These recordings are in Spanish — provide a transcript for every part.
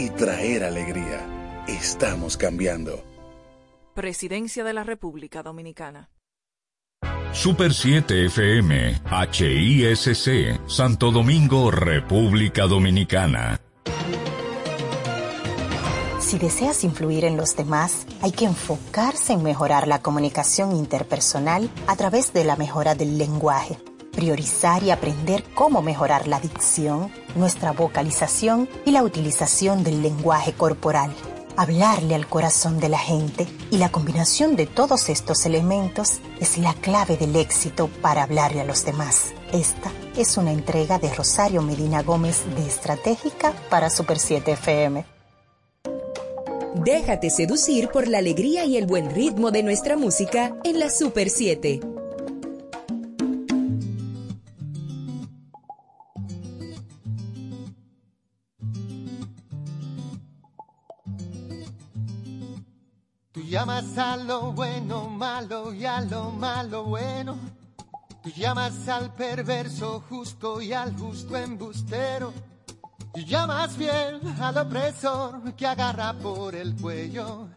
y traer alegría. Estamos cambiando. Presidencia de la República Dominicana. Super 7 FM, HISC, Santo Domingo, República Dominicana. Si deseas influir en los demás, hay que enfocarse en mejorar la comunicación interpersonal a través de la mejora del lenguaje priorizar y aprender cómo mejorar la dicción, nuestra vocalización y la utilización del lenguaje corporal. Hablarle al corazón de la gente y la combinación de todos estos elementos es la clave del éxito para hablarle a los demás. Esta es una entrega de Rosario Medina Gómez de Estratégica para Super 7 FM. Déjate seducir por la alegría y el buen ritmo de nuestra música en la Super 7. Llamas a lo bueno malo y a lo malo bueno. Tú llamas al perverso justo y al justo embustero. Y llamas fiel al opresor que agarra por el cuello.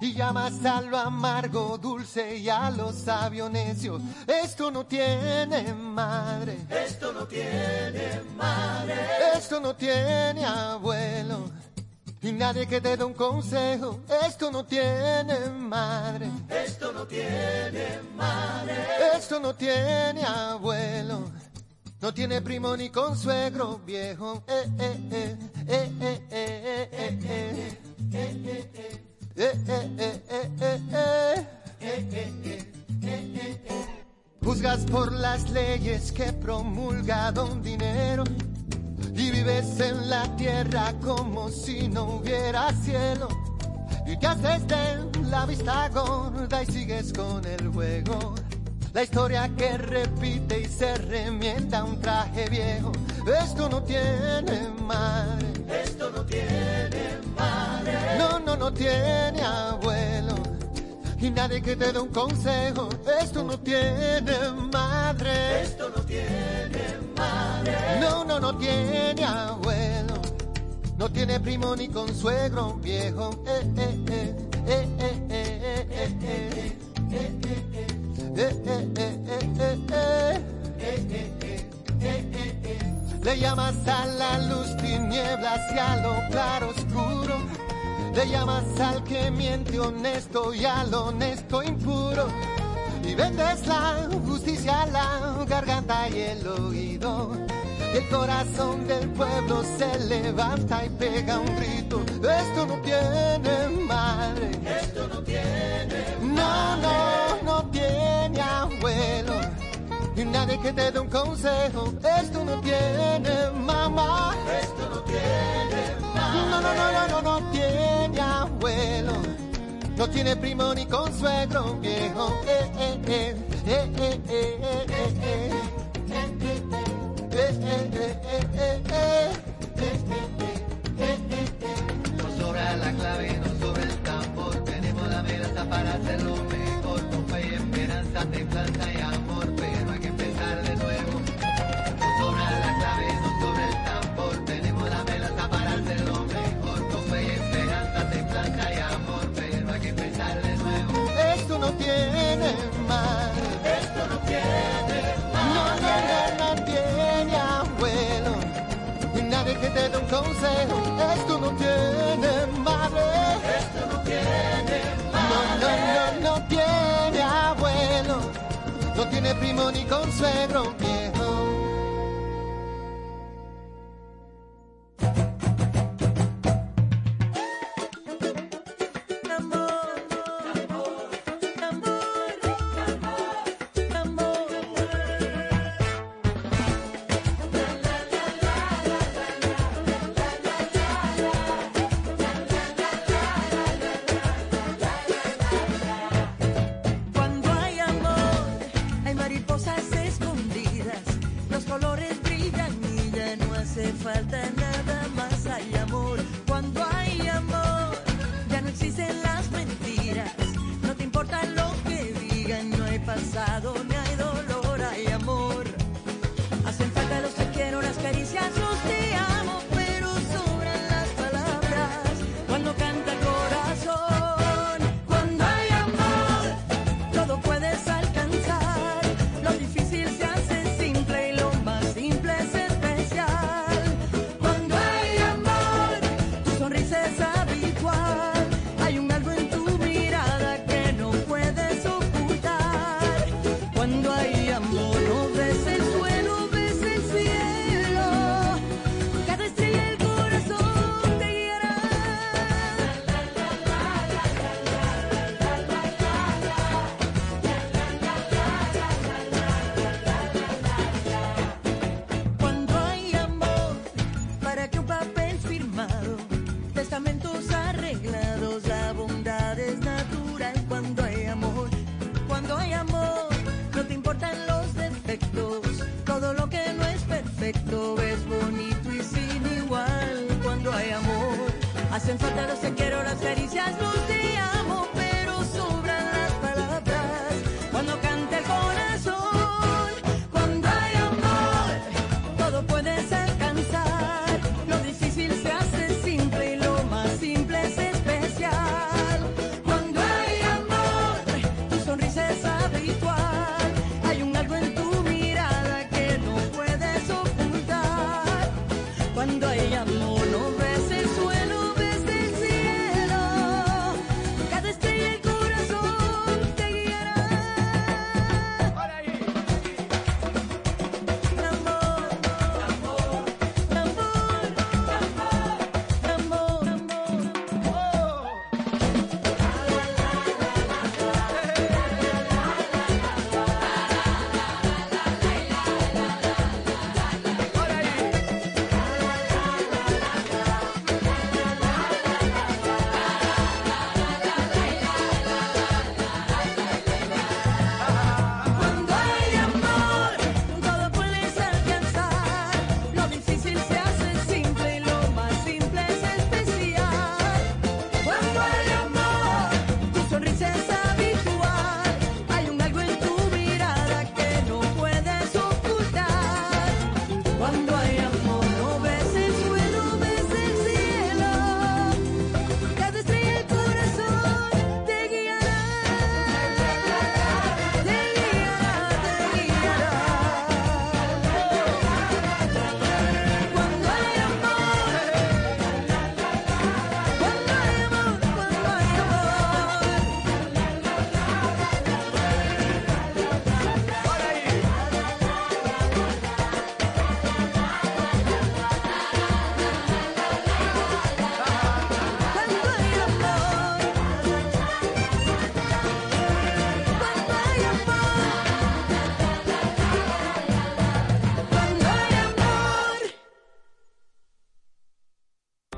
Y llamas a lo amargo dulce y a lo sabio necio. Esto no tiene madre. Esto no tiene madre. Esto no tiene abuelo y nadie que te dé un consejo. Esto no tiene madre. Esto no tiene madre. Esto no tiene abuelo. No tiene primo ni consuegro viejo. Juzgas por las leyes que promulga don dinero vives en la tierra como si no hubiera cielo. Y te haces de la vista gorda y sigues con el juego. La historia que repite y se remienda un traje viejo. Esto no tiene madre. Esto no tiene madre. No, no, no tiene abuelo. Y nadie que te dé un consejo. Esto no tiene madre. Esto no tiene no, no, no tiene abuelo. No tiene primo ni consuegro viejo. Le llamas a la luz tinieblas y a lo claro oscuro. Le llamas al que miente honesto y al honesto impuro y vendes la justicia, la garganta y el oído. Y el corazón del pueblo se levanta y pega un grito. Esto no tiene madre. Esto no tiene No, no, no tiene abuelo. Y nadie que te dé un consejo. Esto no tiene mamá. Esto no tiene mamá. No, no, no, no, no, no tiene abuelo no tiene primo ni consuegro viejo. No No tiene madre. No, no, no, tiene abuelo. Y nadie que te dé un consejo. Esto no tiene madre. Esto no tiene madre. No, no, no, no tiene abuelo. No tiene primo ni consuegro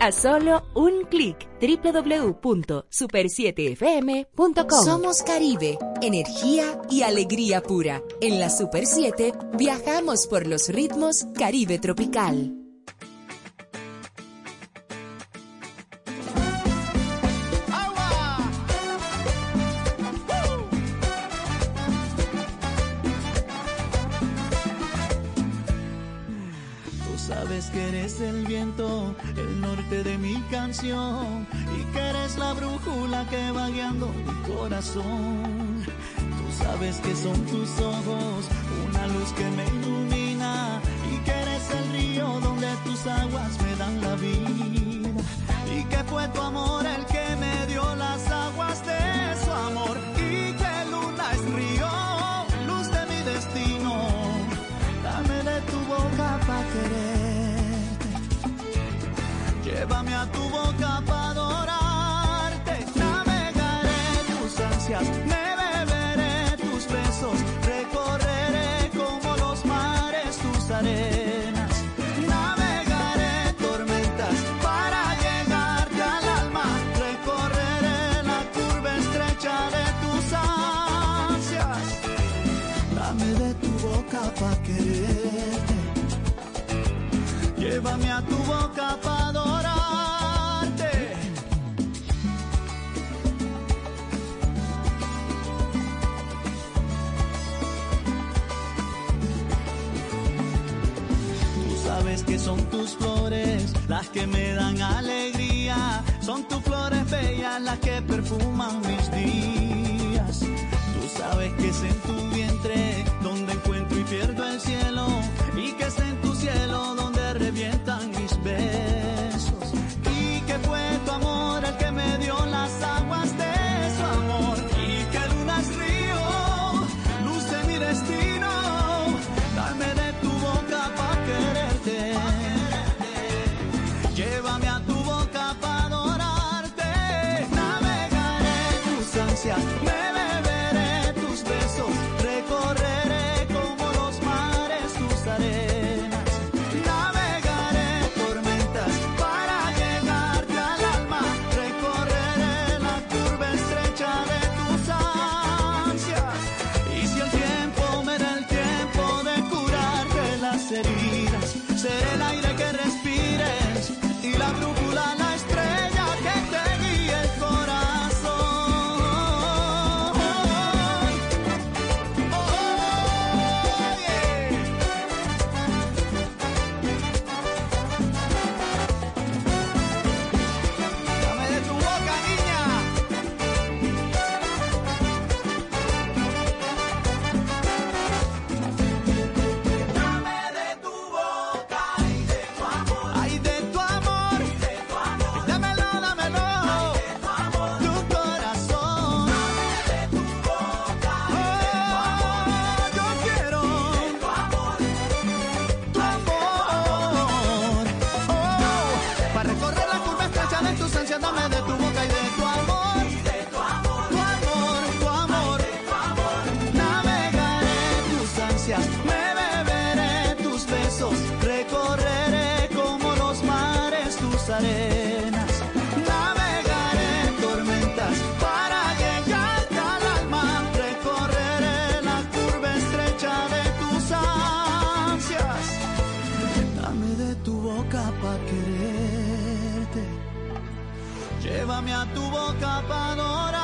A solo un clic www.super7fm.com. Somos Caribe, energía y alegría pura. En la Super 7 viajamos por los ritmos Caribe tropical. El viento, el norte de mi canción y que eres la brújula que va guiando mi corazón. Tú sabes que son tus ojos, una luz que me ilumina y que eres el río donde tus aguas me dan la vida y que fue tu amor el que me dio las aguas de su amor y que luna es río, luz de mi destino. Dame de tu boca para quererte. Llévame a tu boca para adorarte. Navegaré tus ansias, son tus flores las que me dan alegría. Son tus flores bellas las que perfuman mis días. Tú sabes que es en tu vientre donde encuentro y pierdo el cielo. Y que es en tu cielo donde revientan tu boca para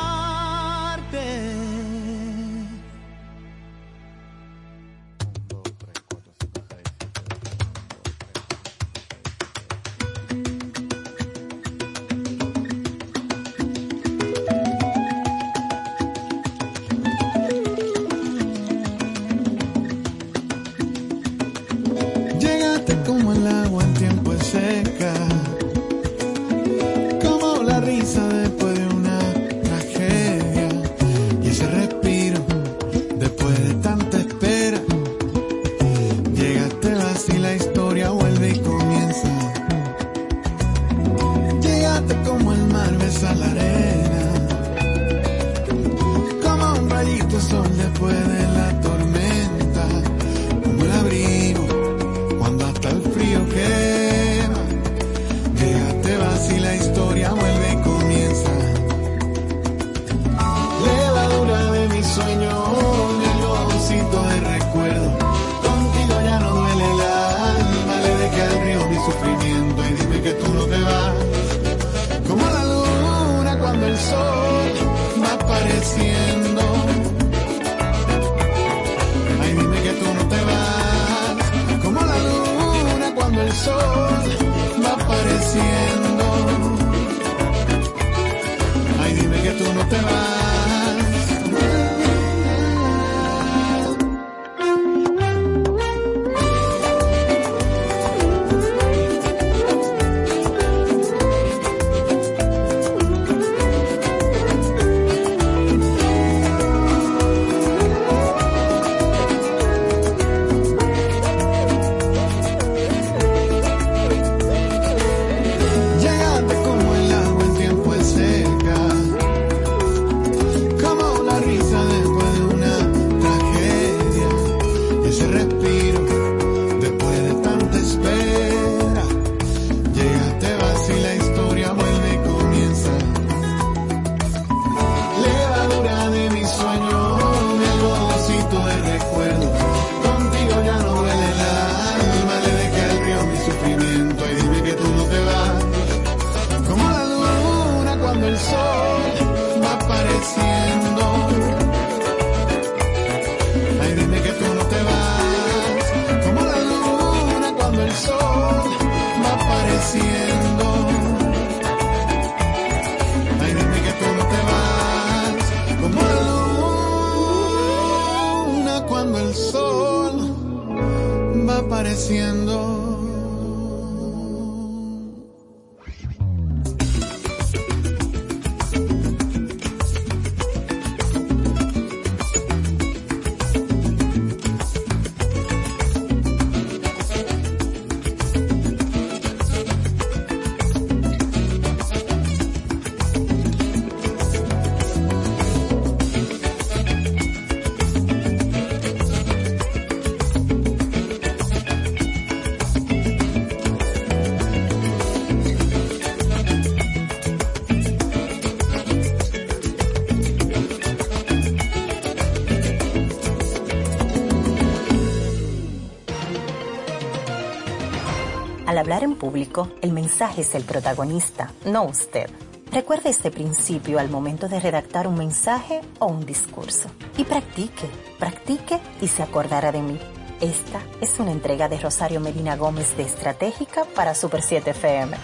en público, el mensaje es el protagonista, no usted. Recuerde este principio al momento de redactar un mensaje o un discurso. Y practique, practique y se acordará de mí. Esta es una entrega de Rosario Medina Gómez de Estratégica para Super 7 FM.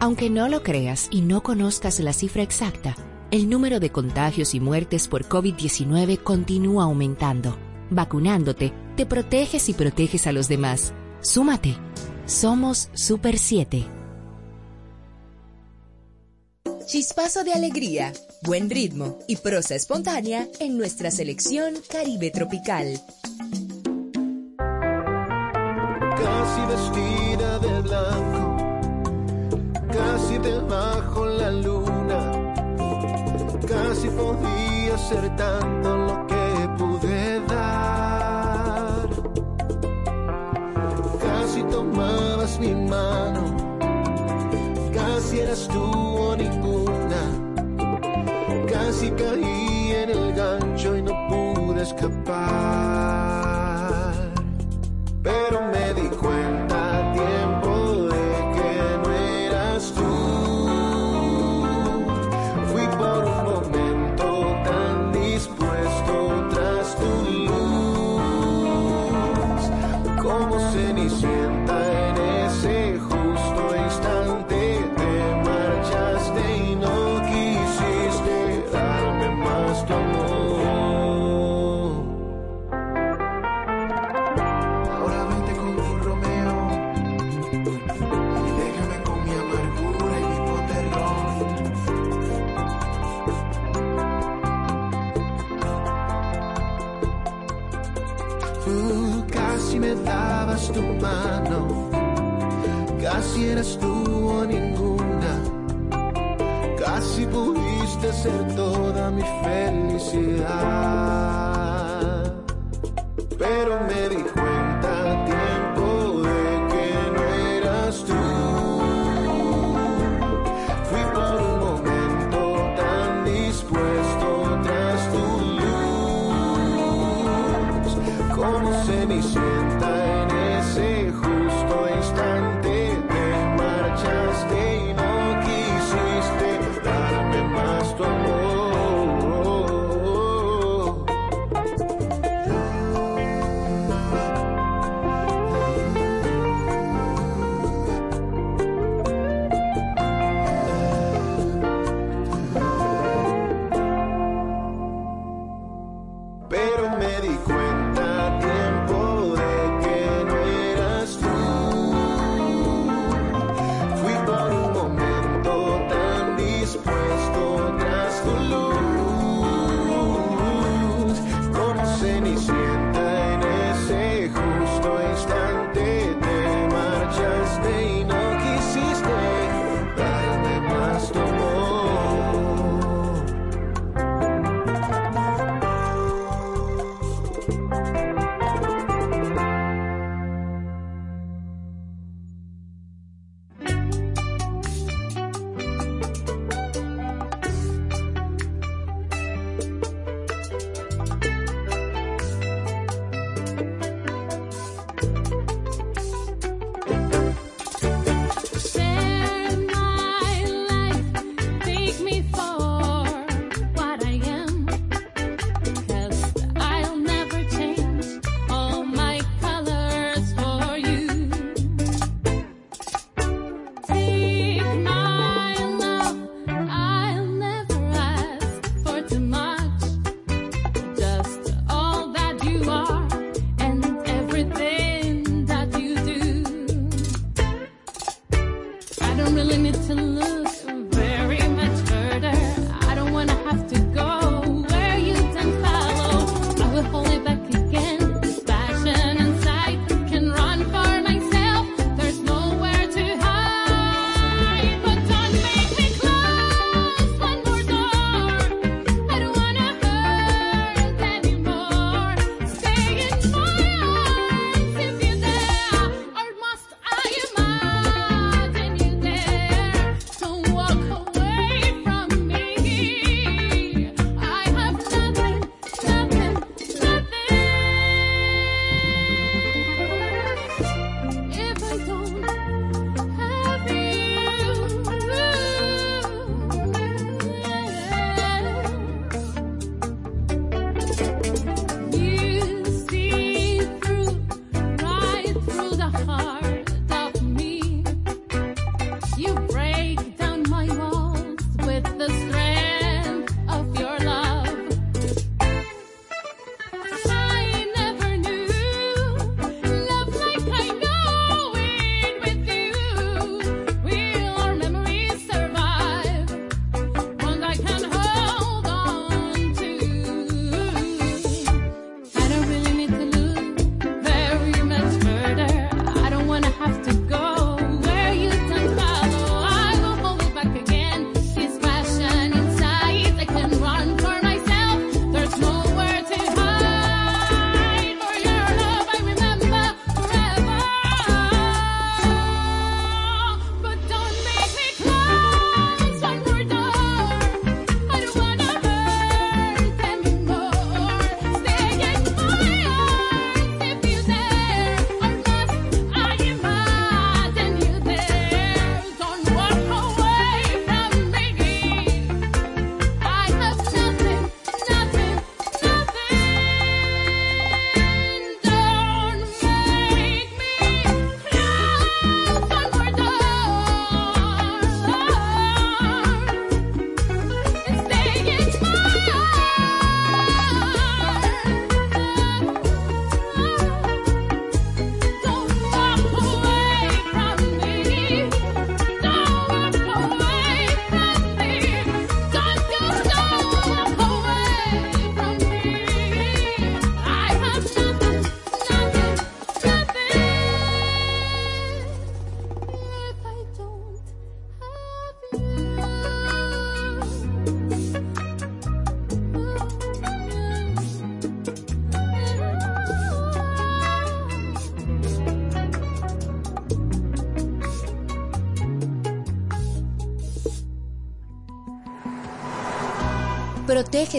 Aunque no lo creas y no conozcas la cifra exacta, el número de contagios y muertes por COVID-19 continúa aumentando. Vacunándote, te proteges y proteges a los demás. Súmate. Somos Super 7. Chispazo de alegría, buen ritmo y prosa espontánea en nuestra selección Caribe Tropical. Casi vestida de blanco, casi debajo la luna, casi podía ser tan tanto sweet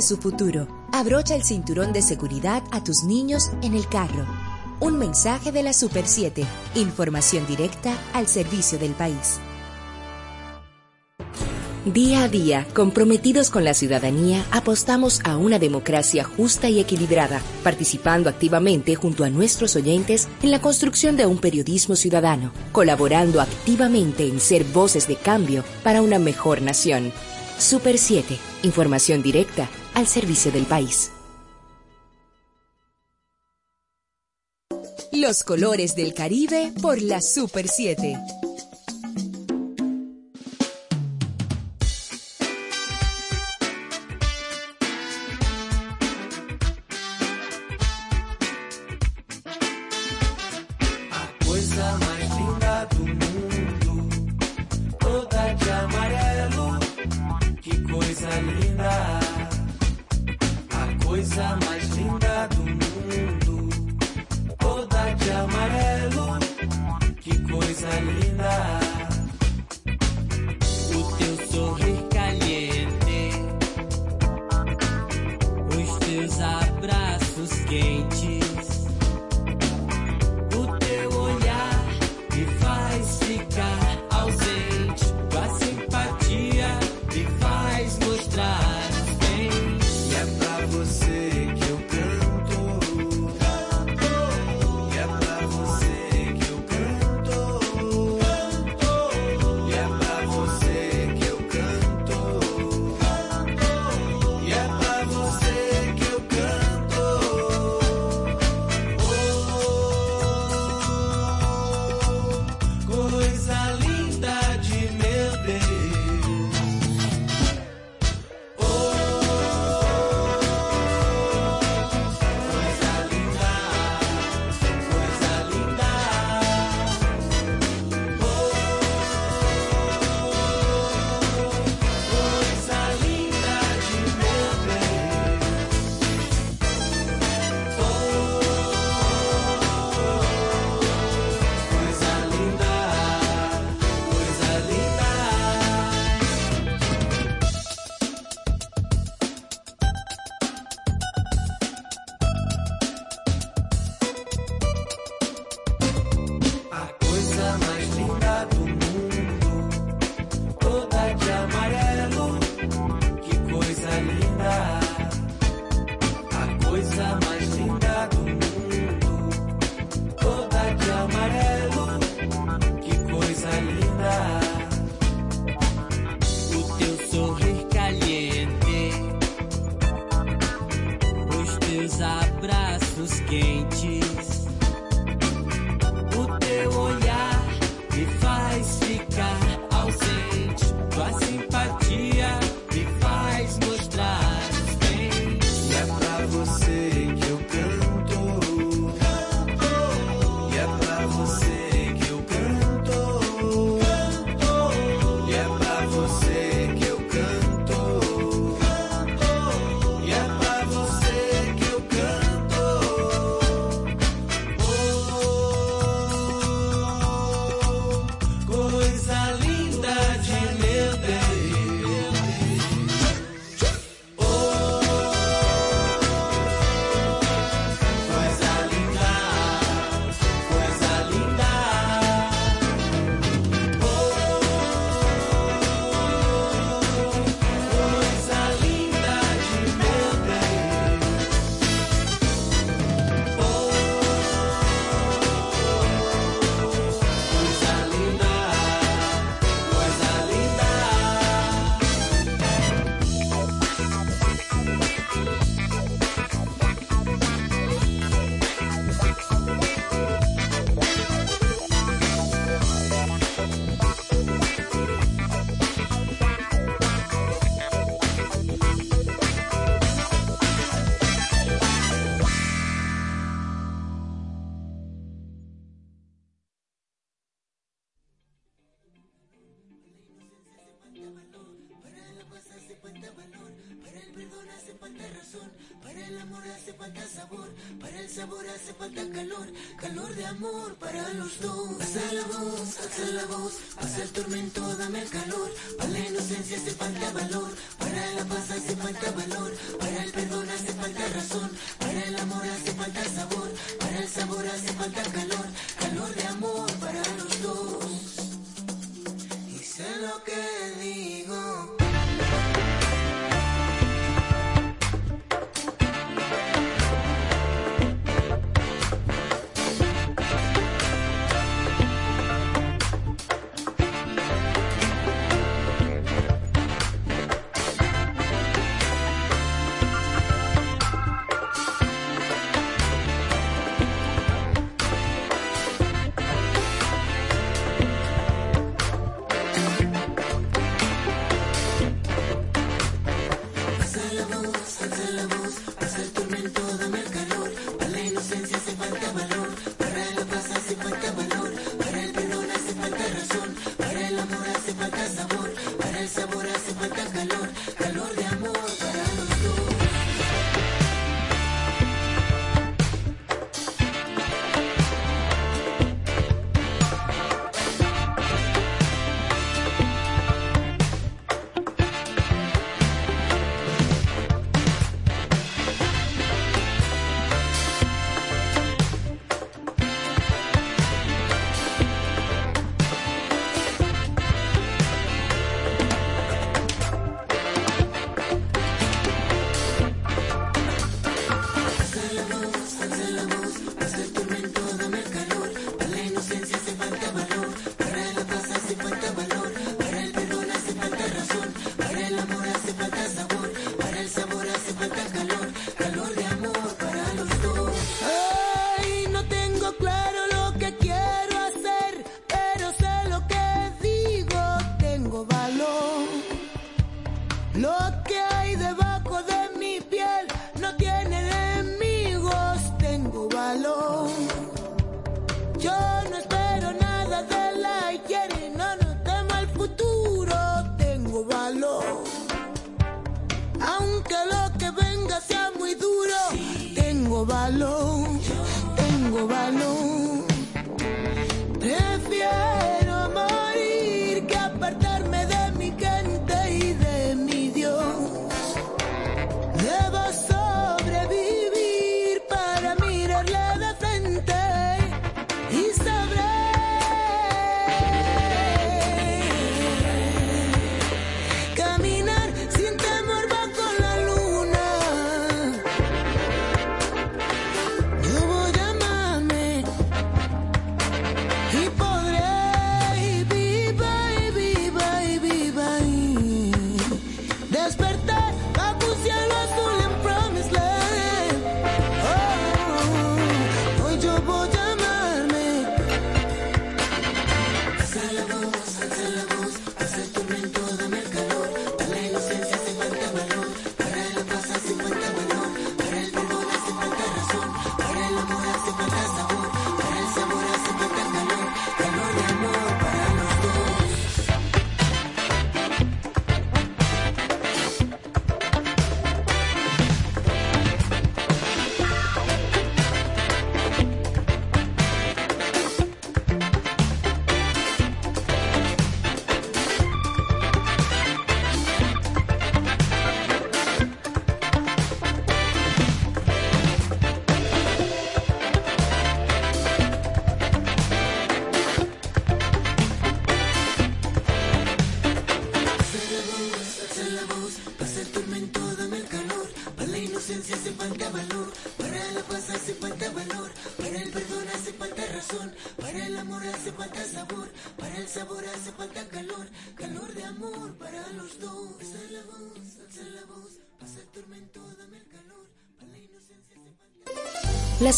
Su futuro. Abrocha el cinturón de seguridad a tus niños en el carro. Un mensaje de la Super 7. Información directa al servicio del país. Día a día, comprometidos con la ciudadanía, apostamos a una democracia justa y equilibrada, participando activamente junto a nuestros oyentes en la construcción de un periodismo ciudadano, colaborando activamente en ser voces de cambio para una mejor nación. Super 7, información directa al servicio del país. Los colores del Caribe por la Super 7.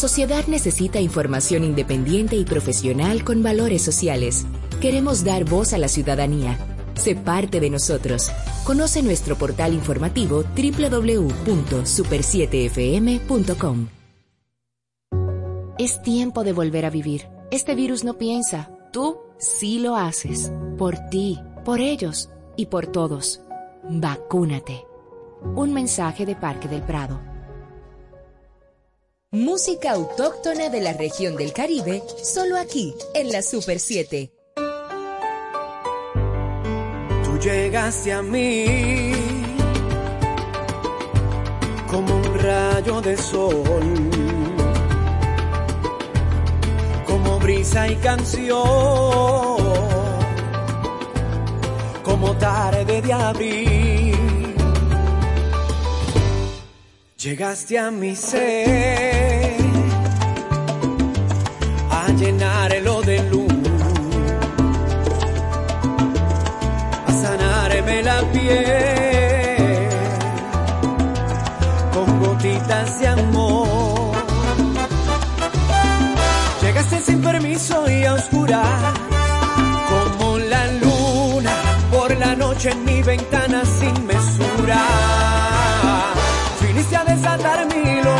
sociedad necesita información independiente y profesional con valores sociales. Queremos dar voz a la ciudadanía. Sé parte de nosotros. Conoce nuestro portal informativo www.super7fm.com. Es tiempo de volver a vivir. Este virus no piensa. Tú sí lo haces. Por ti, por ellos y por todos. Vacúnate. Un mensaje de Parque del Prado. Música autóctona de la región del Caribe, solo aquí, en la Super 7. Tú llegaste a mí como un rayo de sol, como brisa y canción, como tarde de abril. Llegaste a mi ser a llenarlo de luz, a sanarme la piel con gotitas de amor. Llegaste sin permiso y a oscuras, como la luna por la noche en mi ventana sin mesura. Desatar mi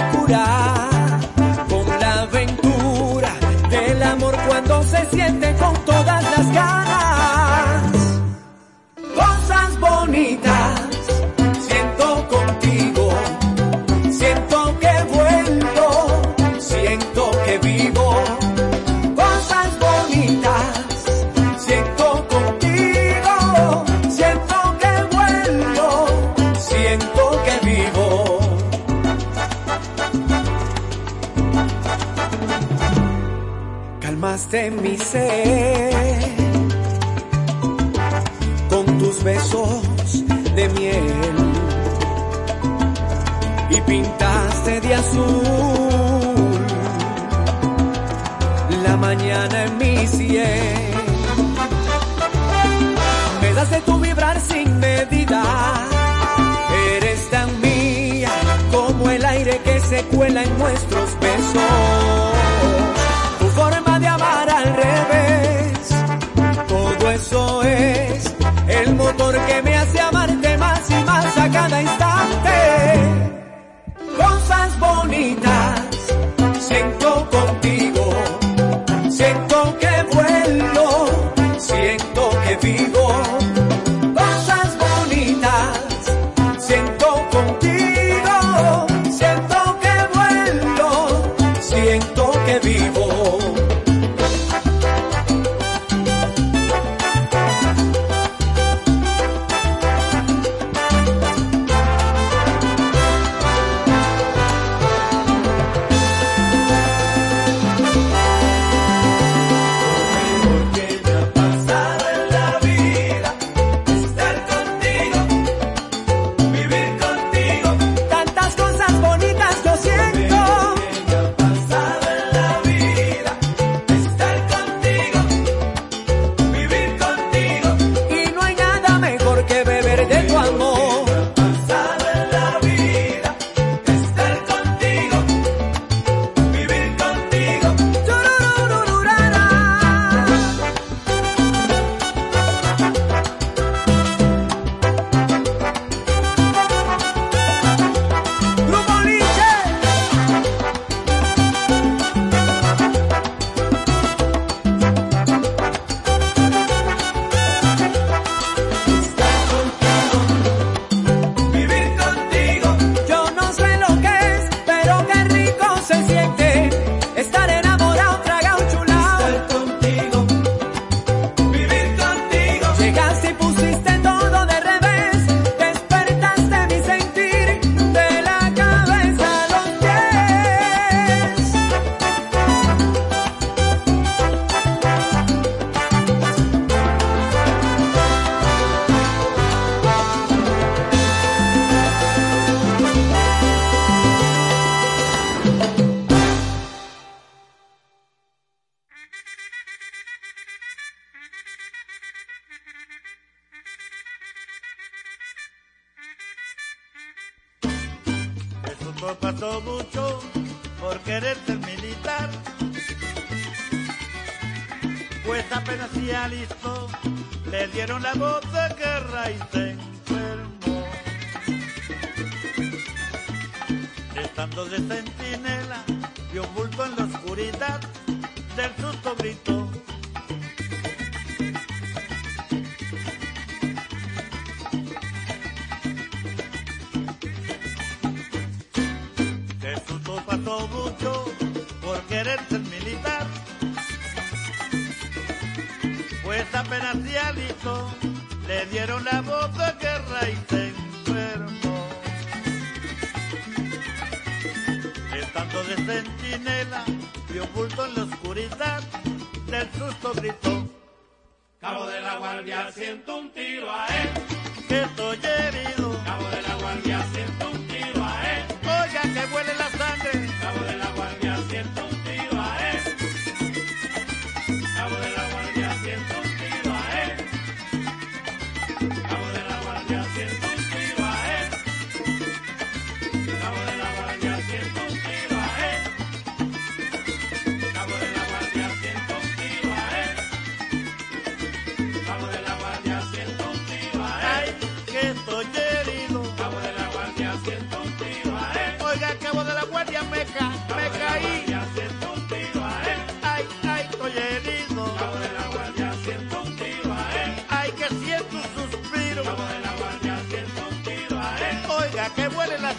Calmaste mi ser con tus besos de miel y pintaste de azul la mañana en mi cielo. Me das de tu vibrar sin medida. Eres tan mía como el aire que se cuela en nuestros besos.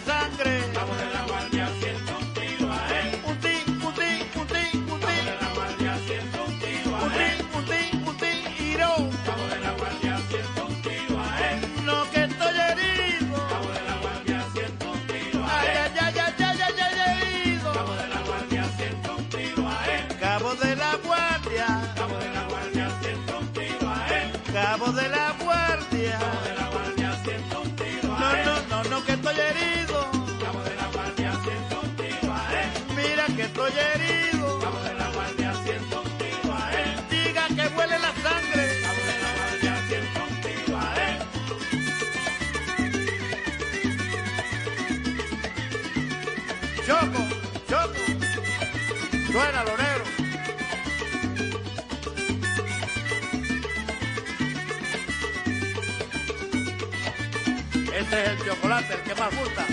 Sangre. Cabo que estoy herido. Cabo de la guardia, siento un tiro a él. Mira que estoy herido. Cabo de la guardia, siento un tiro a él. Diga que huele la sangre. Chocolate, el que más gusta.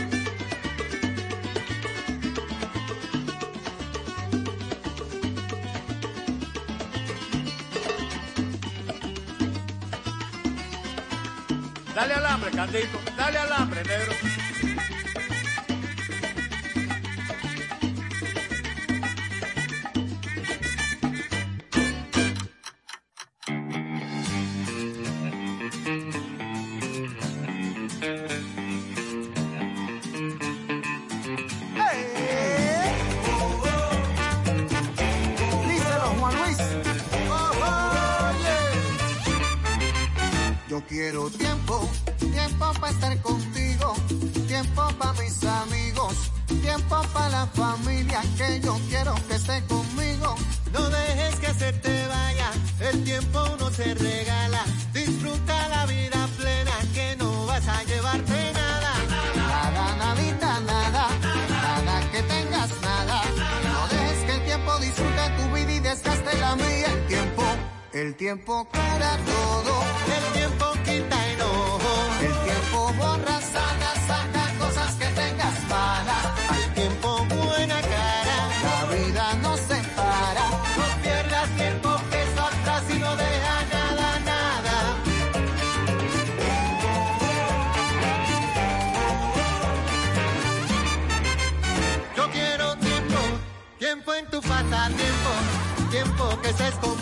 Dale alambre, Candito. Dale alambre, negro. Yo quiero tiempo, tiempo para estar contigo, tiempo para mis amigos, tiempo para la familia que yo quiero que esté conmigo. No dejes que se te vaya, el tiempo no se regala. El tiempo cura todo. El tiempo quita enojo. El tiempo borra, sana, saca cosas que tengas malas. Al tiempo buena cara. La vida no se para. No pierdas tiempo, que eso atrás y no deja nada, nada. Yo quiero tiempo, tiempo en tu pasatiempo, tiempo que estés conmigo,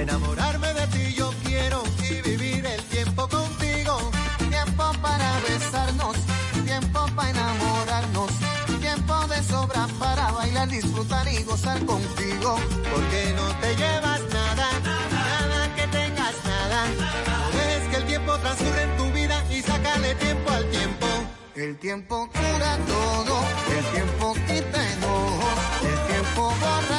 enamorarme de ti yo quiero y vivir el tiempo contigo. Tiempo para besarnos, tiempo para enamorarnos, tiempo de sobra para bailar, disfrutar y gozar contigo. Porque no te llevas nada, nada que tengas nada. Dejes que el tiempo transcurra en tu vida y sácale tiempo al tiempo. El tiempo cura todo, el tiempo quita enojos, el tiempo borra,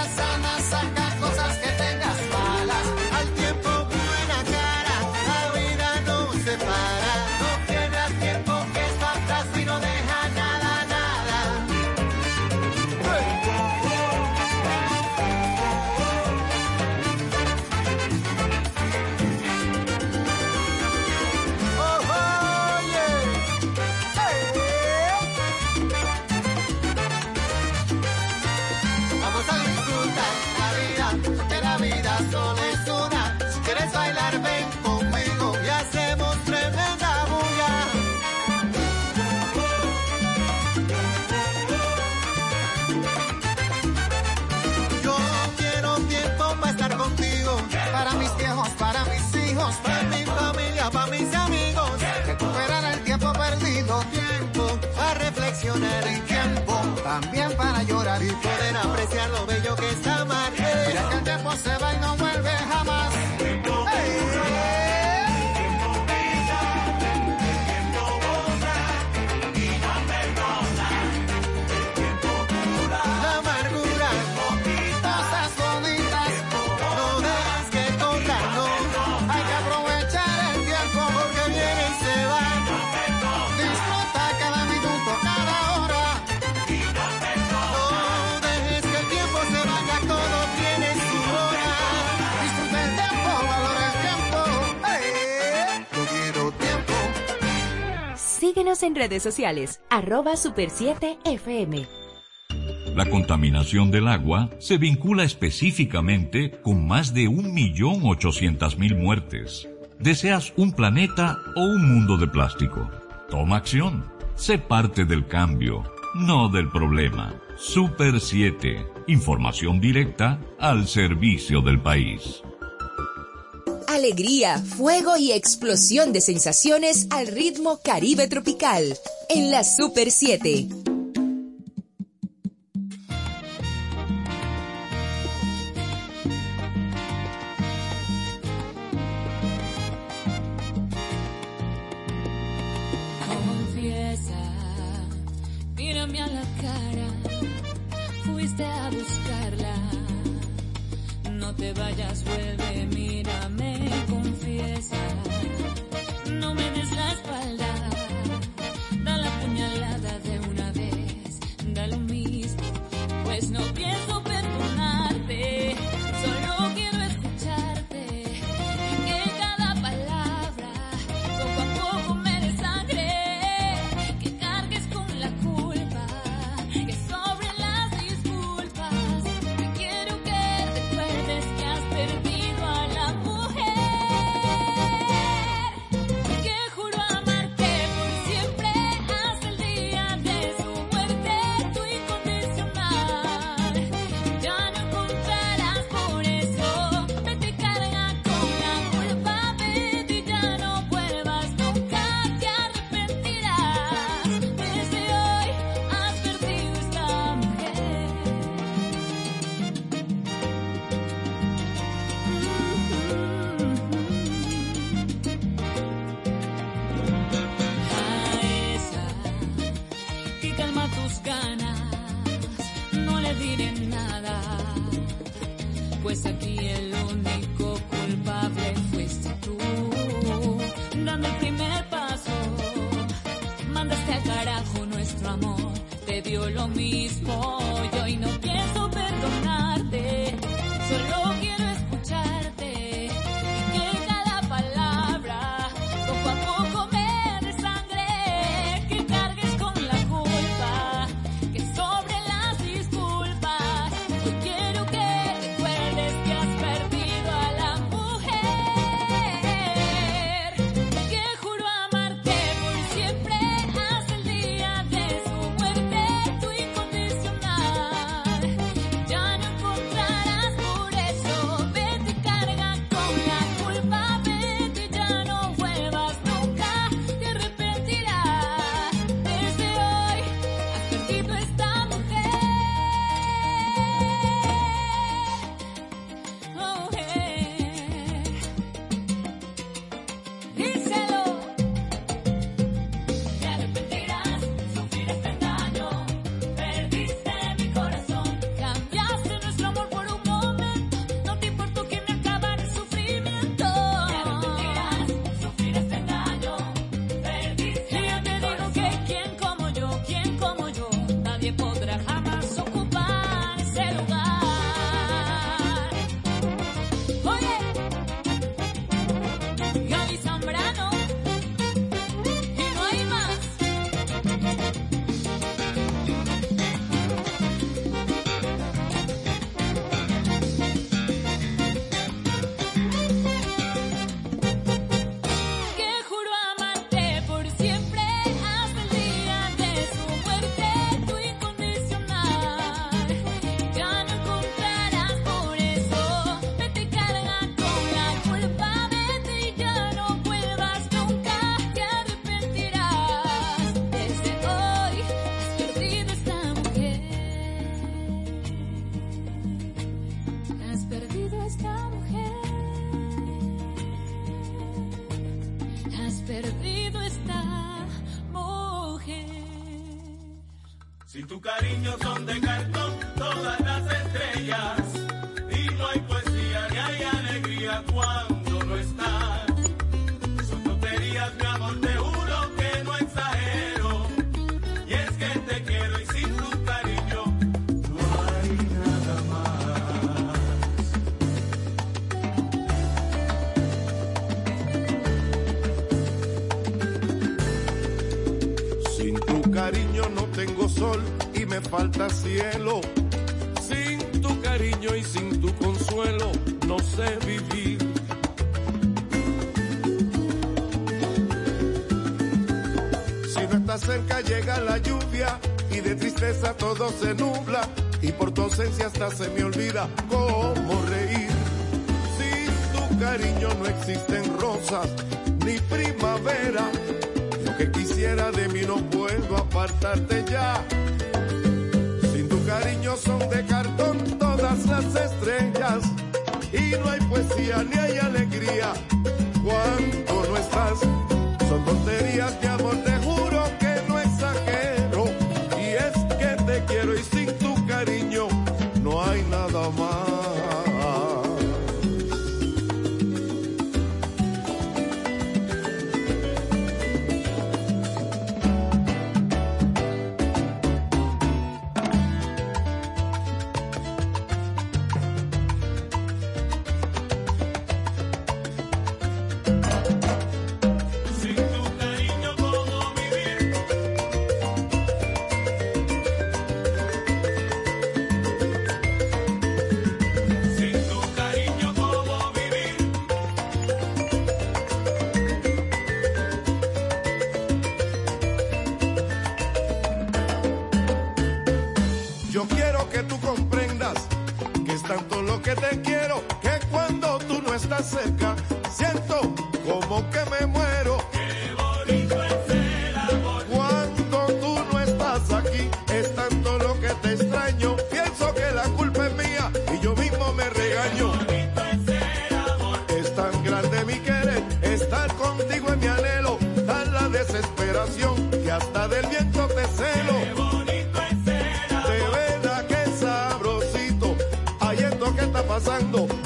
gotta. En redes sociales, arroba super7fm. La contaminación del agua se vincula específicamente con más de 1.800.000 muertes. ¿Deseas un planeta o un mundo de plástico? Toma acción. Sé parte del cambio, no del problema. Super 7. Información directa al servicio del país alegría, fuego y explosión de sensaciones al ritmo caribe tropical en la Super 7. te vayas, vuelve mi despertar. Sin tu cariño y sin tu consuelo, no sé vivir. Si no estás cerca llega la lluvia y de tristeza todo se nubla y por tu ausencia hasta se me olvida cómo reír. Sin tu cariño no existen rosas ni primavera. Lo que quisiera de mí no puedo apartarte ya cariños son de cartón todas las estrellas y no hay poesía ni hay alegría cuando no estás. Son tonterías que amor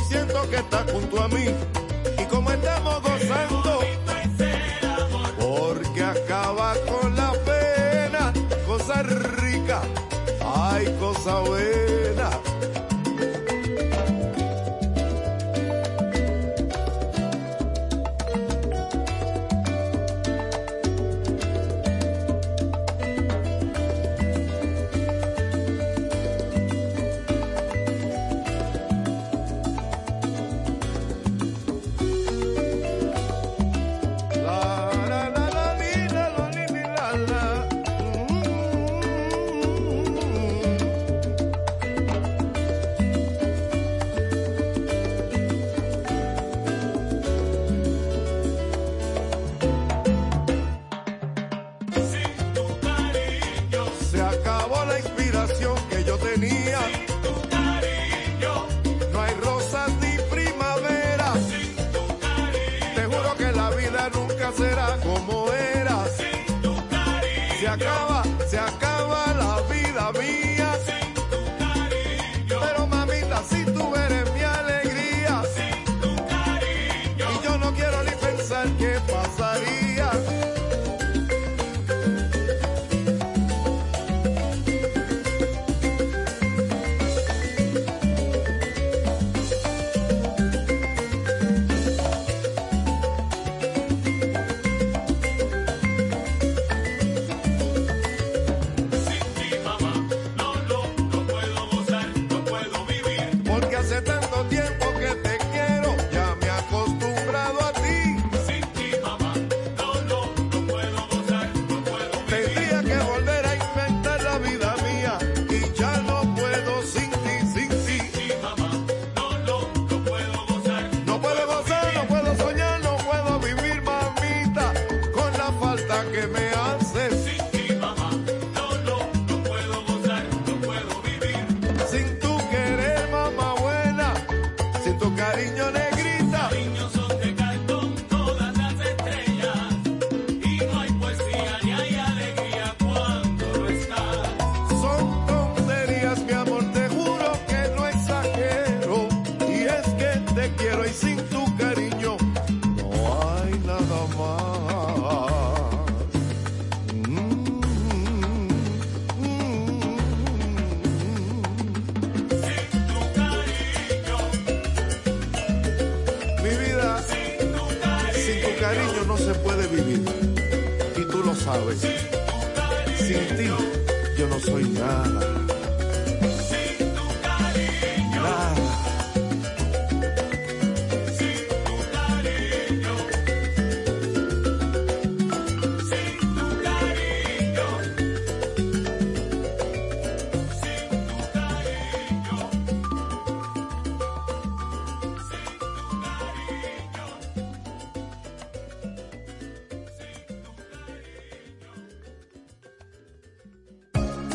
siento que estás junto a mí y como estamos gozando. será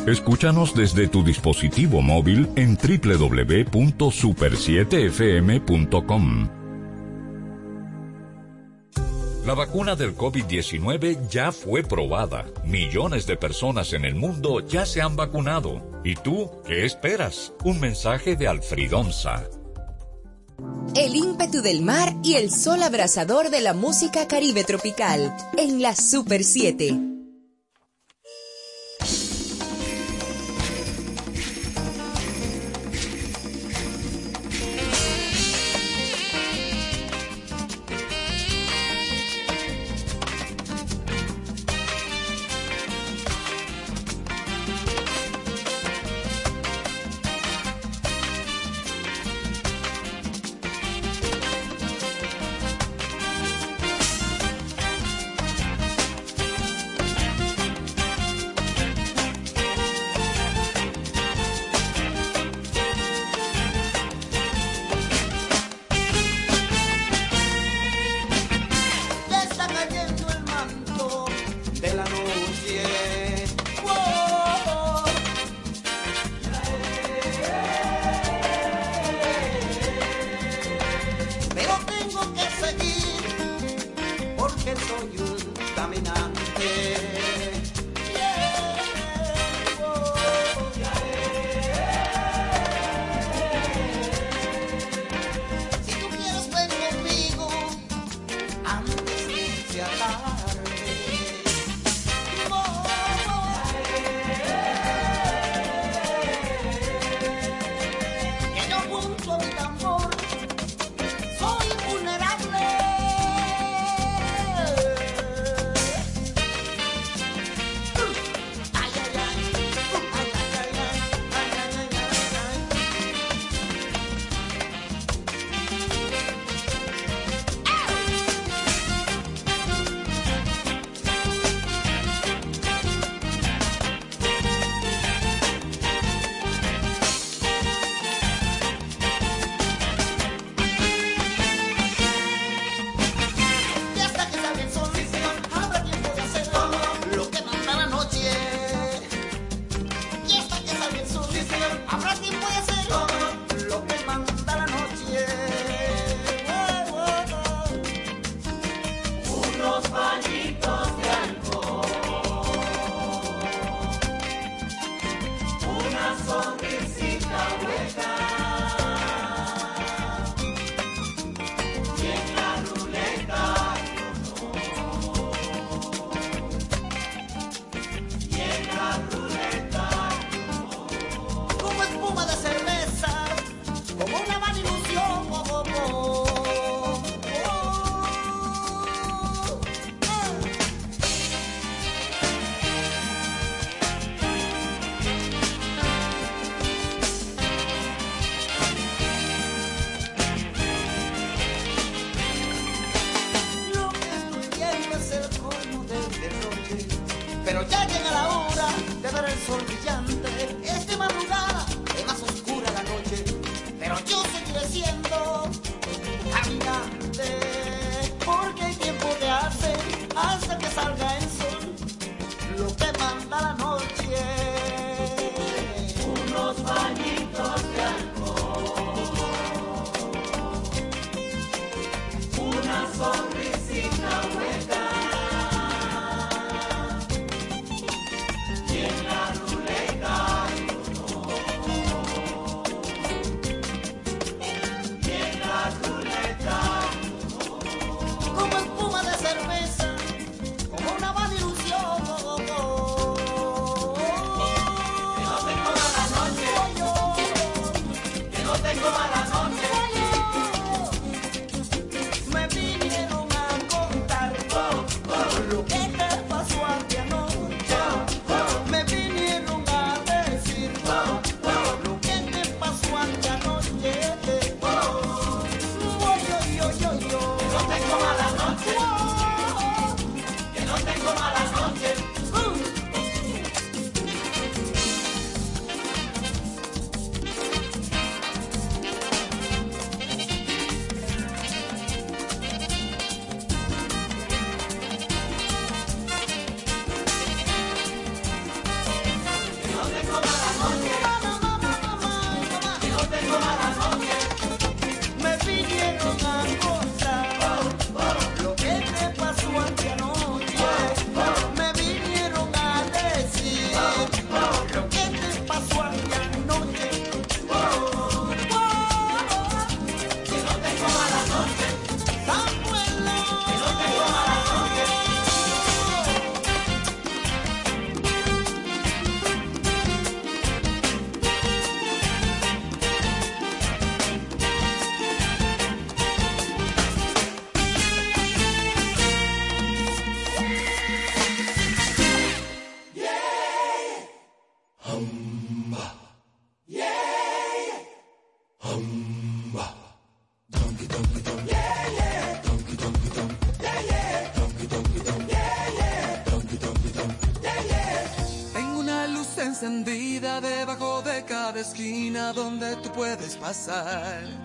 Escúchanos desde tu dispositivo móvil en www.super7fm.com. La vacuna del COVID-19 ya fue probada. Millones de personas en el mundo ya se han vacunado. ¿Y tú qué esperas? Un mensaje de Alfridonza. El ímpetu del mar y el sol abrasador de la música caribe tropical en la Super 7. Debajo de cada esquina donde tú puedes pasar.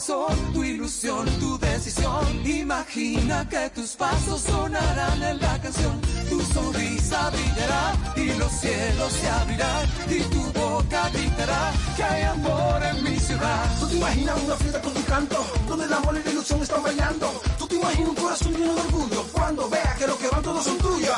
Corazón, tu ilusión, tu decisión. Imagina que tus pasos sonarán en la canción, tu sonrisa brillará y los cielos se abrirán y tu boca gritará que hay amor en mi ciudad. Tú te imaginas una fiesta con tu canto, donde el amor y la ilusión están bailando. Tú te imaginas un corazón lleno de orgullo, cuando veas que los que van todos son tuyos.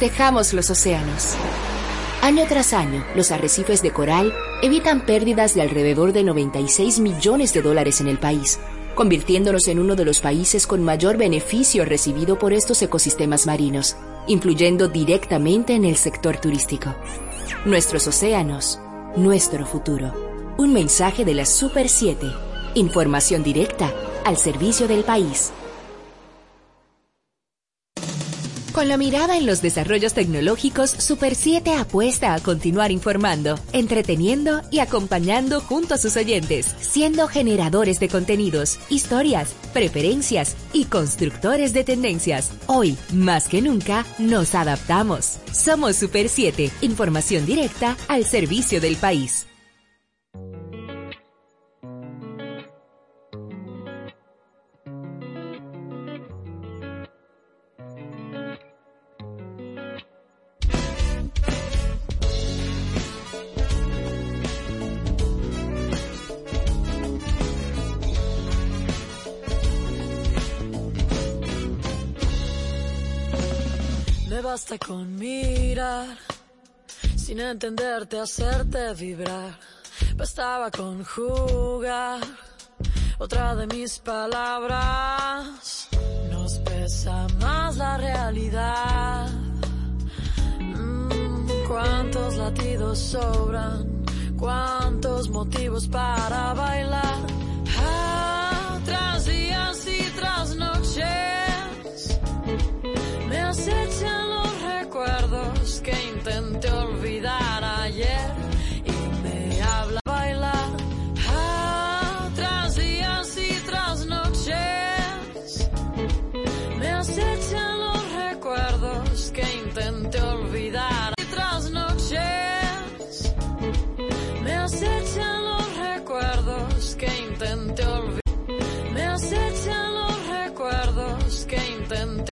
Protejamos los océanos. Año tras año, los arrecifes de coral evitan pérdidas de alrededor de 96 millones de dólares en el país, convirtiéndonos en uno de los países con mayor beneficio recibido por estos ecosistemas marinos, influyendo directamente en el sector turístico. Nuestros océanos, nuestro futuro. Un mensaje de la Super 7. Información directa al servicio del país. Con la mirada en los desarrollos tecnológicos, Super 7 apuesta a continuar informando, entreteniendo y acompañando junto a sus oyentes, siendo generadores de contenidos, historias, preferencias y constructores de tendencias. Hoy, más que nunca, nos adaptamos. Somos Super 7, información directa al servicio del país. Basta con mirar, sin entenderte, hacerte vibrar. Bastaba con jugar otra de mis palabras. Nos pesa más la realidad. Mm, cuántos latidos sobran, cuántos motivos para bailar. Ah, tras días y tras noches intenté olvidar ayer y me habla bailar. Ah, tras días y tras noches me acechan los recuerdos que intenté olvidar. Y tras noches me acechan los recuerdos que intenté olvidar. Me acechan los recuerdos que intenté,